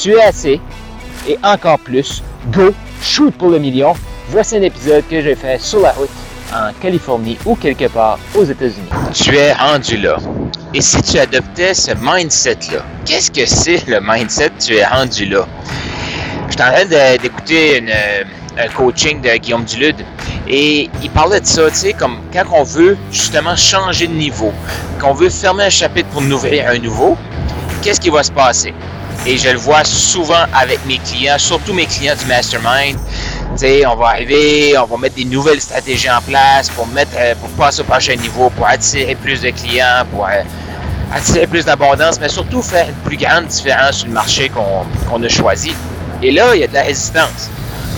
tu es assez et encore plus Go, shoot pour le million. Voici un épisode que j'ai fait sur la route en Californie ou quelque part aux États-Unis. Tu es rendu là. Et si tu adoptais ce mindset-là, qu'est-ce que c'est le mindset tu es rendu là? Je suis en train d'écouter euh, un coaching de Guillaume Dulude et il parlait de ça, tu sais, comme quand on veut justement changer de niveau, qu'on veut fermer un chapitre pour ouvrir un nouveau, qu'est-ce qui va se passer? Et je le vois souvent avec mes clients, surtout mes clients du mastermind. sais, on va arriver, on va mettre des nouvelles stratégies en place pour mettre, euh, pour passer au prochain niveau, pour attirer plus de clients, pour euh, attirer plus d'abondance, mais surtout faire une plus grande différence sur le marché qu'on a choisi. Et là, il y a de la résistance.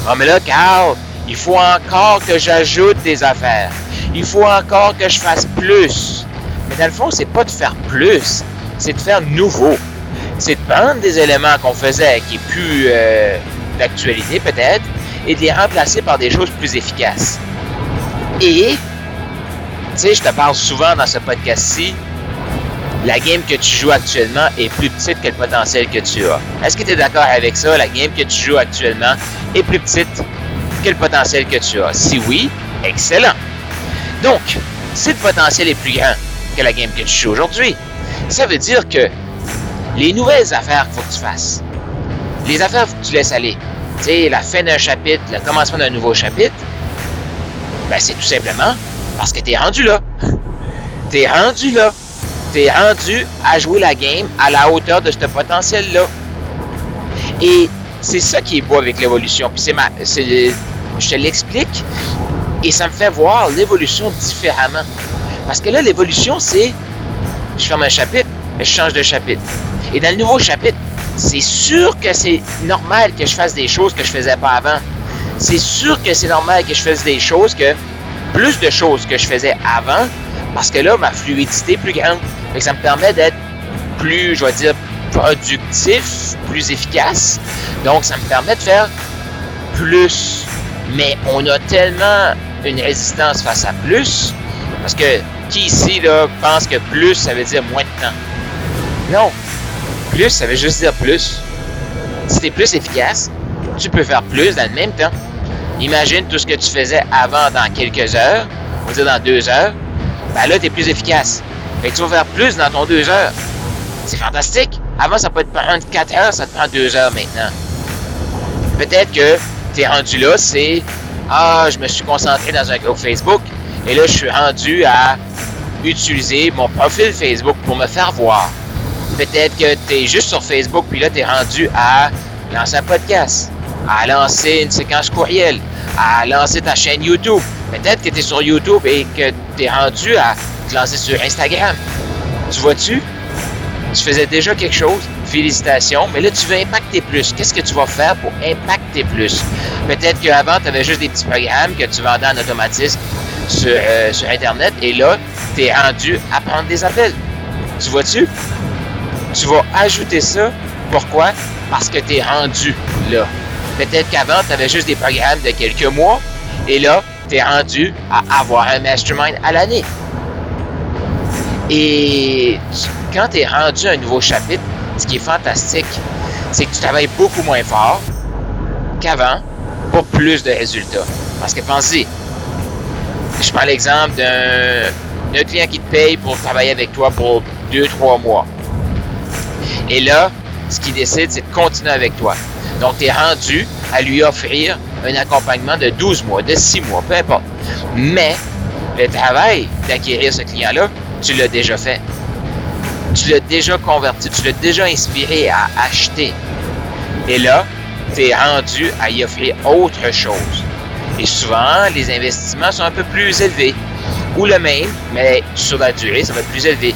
Ah, mais là, Carl, il faut encore que j'ajoute des affaires. Il faut encore que je fasse plus. Mais dans le fond, c'est pas de faire plus, c'est de faire nouveau c'est de prendre des éléments qu'on faisait qui est plus euh, d'actualité peut-être et de les remplacer par des choses plus efficaces. Et, tu sais, je te parle souvent dans ce podcast-ci, la game que tu joues actuellement est plus petite que le potentiel que tu as. Est-ce que tu es d'accord avec ça? La game que tu joues actuellement est plus petite que le potentiel que tu as. Si oui, excellent. Donc, si le potentiel est plus grand que la game que tu joues aujourd'hui, ça veut dire que les nouvelles affaires qu'il faut que tu fasses, les affaires faut que tu laisses aller, tu sais, la fin d'un chapitre, le commencement d'un nouveau chapitre, ben c'est tout simplement parce que tu es rendu là. Tu es rendu là. Tu es rendu à jouer la game à la hauteur de ce potentiel-là. Et c'est ça qui est beau avec l'évolution. Puis c'est ma. Je te l'explique et ça me fait voir l'évolution différemment. Parce que là, l'évolution, c'est. Je ferme un chapitre, je change de chapitre. Et dans le nouveau chapitre, c'est sûr que c'est normal que je fasse des choses que je faisais pas avant. C'est sûr que c'est normal que je fasse des choses que plus de choses que je faisais avant parce que là ma fluidité est plus grande. Et ça me permet d'être plus, je vais dire, productif, plus efficace. Donc ça me permet de faire plus. Mais on a tellement une résistance face à plus parce que qui ici là pense que plus ça veut dire moins de temps? Non, plus, ça veut juste dire plus. Si tu es plus efficace, tu peux faire plus dans le même temps. Imagine tout ce que tu faisais avant dans quelques heures, on va dire dans deux heures, ben là, tu es plus efficace. Fait que tu vas faire plus dans ton deux heures. C'est fantastique. Avant, ça peut te prendre quatre heures, ça te prend deux heures maintenant. Peut-être que tu es rendu là, c'est Ah, je me suis concentré dans un groupe Facebook et là, je suis rendu à utiliser mon profil Facebook pour me faire voir. Peut-être que tu es juste sur Facebook, puis là, tu es rendu à lancer un podcast, à lancer une séquence courriel, à lancer ta chaîne YouTube. Peut-être que tu es sur YouTube et que tu es rendu à te lancer sur Instagram. Tu vois-tu? Tu faisais déjà quelque chose, félicitations, mais là, tu veux impacter plus. Qu'est-ce que tu vas faire pour impacter plus? Peut-être qu'avant, tu avais juste des petits programmes que tu vendais en automatisme sur, euh, sur Internet et là, tu es rendu à prendre des appels. Tu vois-tu? Tu vas ajouter ça. Pourquoi? Parce que tu es rendu là. Peut-être qu'avant, tu avais juste des programmes de quelques mois et là, tu es rendu à avoir un mastermind à l'année. Et quand tu es rendu à un nouveau chapitre, ce qui est fantastique, c'est que tu travailles beaucoup moins fort qu'avant pour plus de résultats. Parce que pensez, je prends l'exemple d'un client qui te paye pour travailler avec toi pour deux, trois mois. Et là, ce qu'il décide, c'est de continuer avec toi. Donc, tu es rendu à lui offrir un accompagnement de 12 mois, de 6 mois, peu importe. Mais le travail d'acquérir ce client-là, tu l'as déjà fait. Tu l'as déjà converti, tu l'as déjà inspiré à acheter. Et là, tu es rendu à y offrir autre chose. Et souvent, les investissements sont un peu plus élevés. Ou le même, mais sur la durée, ça va être plus élevé.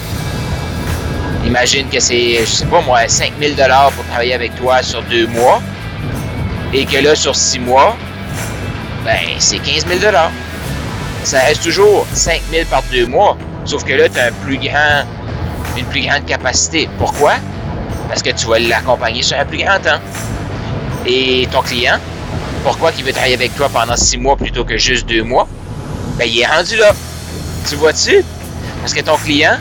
Imagine que c'est, je sais pas moi, 5000 dollars pour travailler avec toi sur deux mois. Et que là, sur six mois, ben, c'est 15 000 dollars. Ça reste toujours 5 000 par deux mois. Sauf que là, tu as plus une plus grande capacité. Pourquoi? Parce que tu vas l'accompagner sur un plus grand temps. Et ton client, pourquoi il veut travailler avec toi pendant six mois plutôt que juste deux mois? Ben, il est rendu là. Tu vois-tu? Parce que ton client,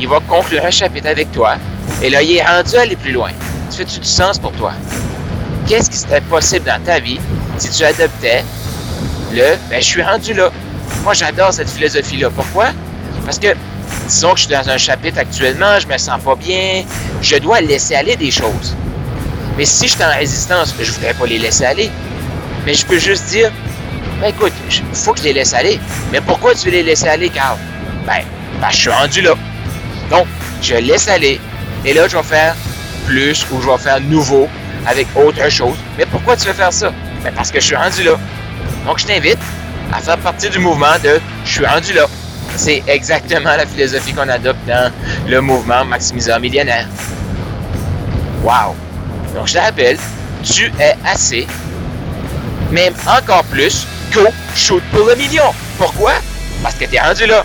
il va conclure un chapitre avec toi. Et là, il est rendu à aller plus loin. Tu fais-tu du sens pour toi? Qu'est-ce qui serait possible dans ta vie si tu adoptais le ben, je suis rendu là? Moi, j'adore cette philosophie-là. Pourquoi? Parce que, disons que je suis dans un chapitre actuellement, je me sens pas bien, je dois laisser aller des choses. Mais si je suis en résistance, je voudrais pas les laisser aller. Mais je peux juste dire, ben écoute, il faut que je les laisse aller. Mais pourquoi tu veux les laisser aller, Carl? Ben, ben, je suis rendu là. Je laisse aller. Et là, je vais faire plus ou je vais faire nouveau avec autre chose. Mais pourquoi tu veux faire ça? Ben, parce que je suis rendu là. Donc, je t'invite à faire partie du mouvement de je suis rendu là. C'est exactement la philosophie qu'on adopte dans le mouvement Maximiseur Millionnaire. Wow! Donc, je te rappelle, tu es assez, même encore plus, go shoot pour le million. Pourquoi? Parce que tu es rendu là.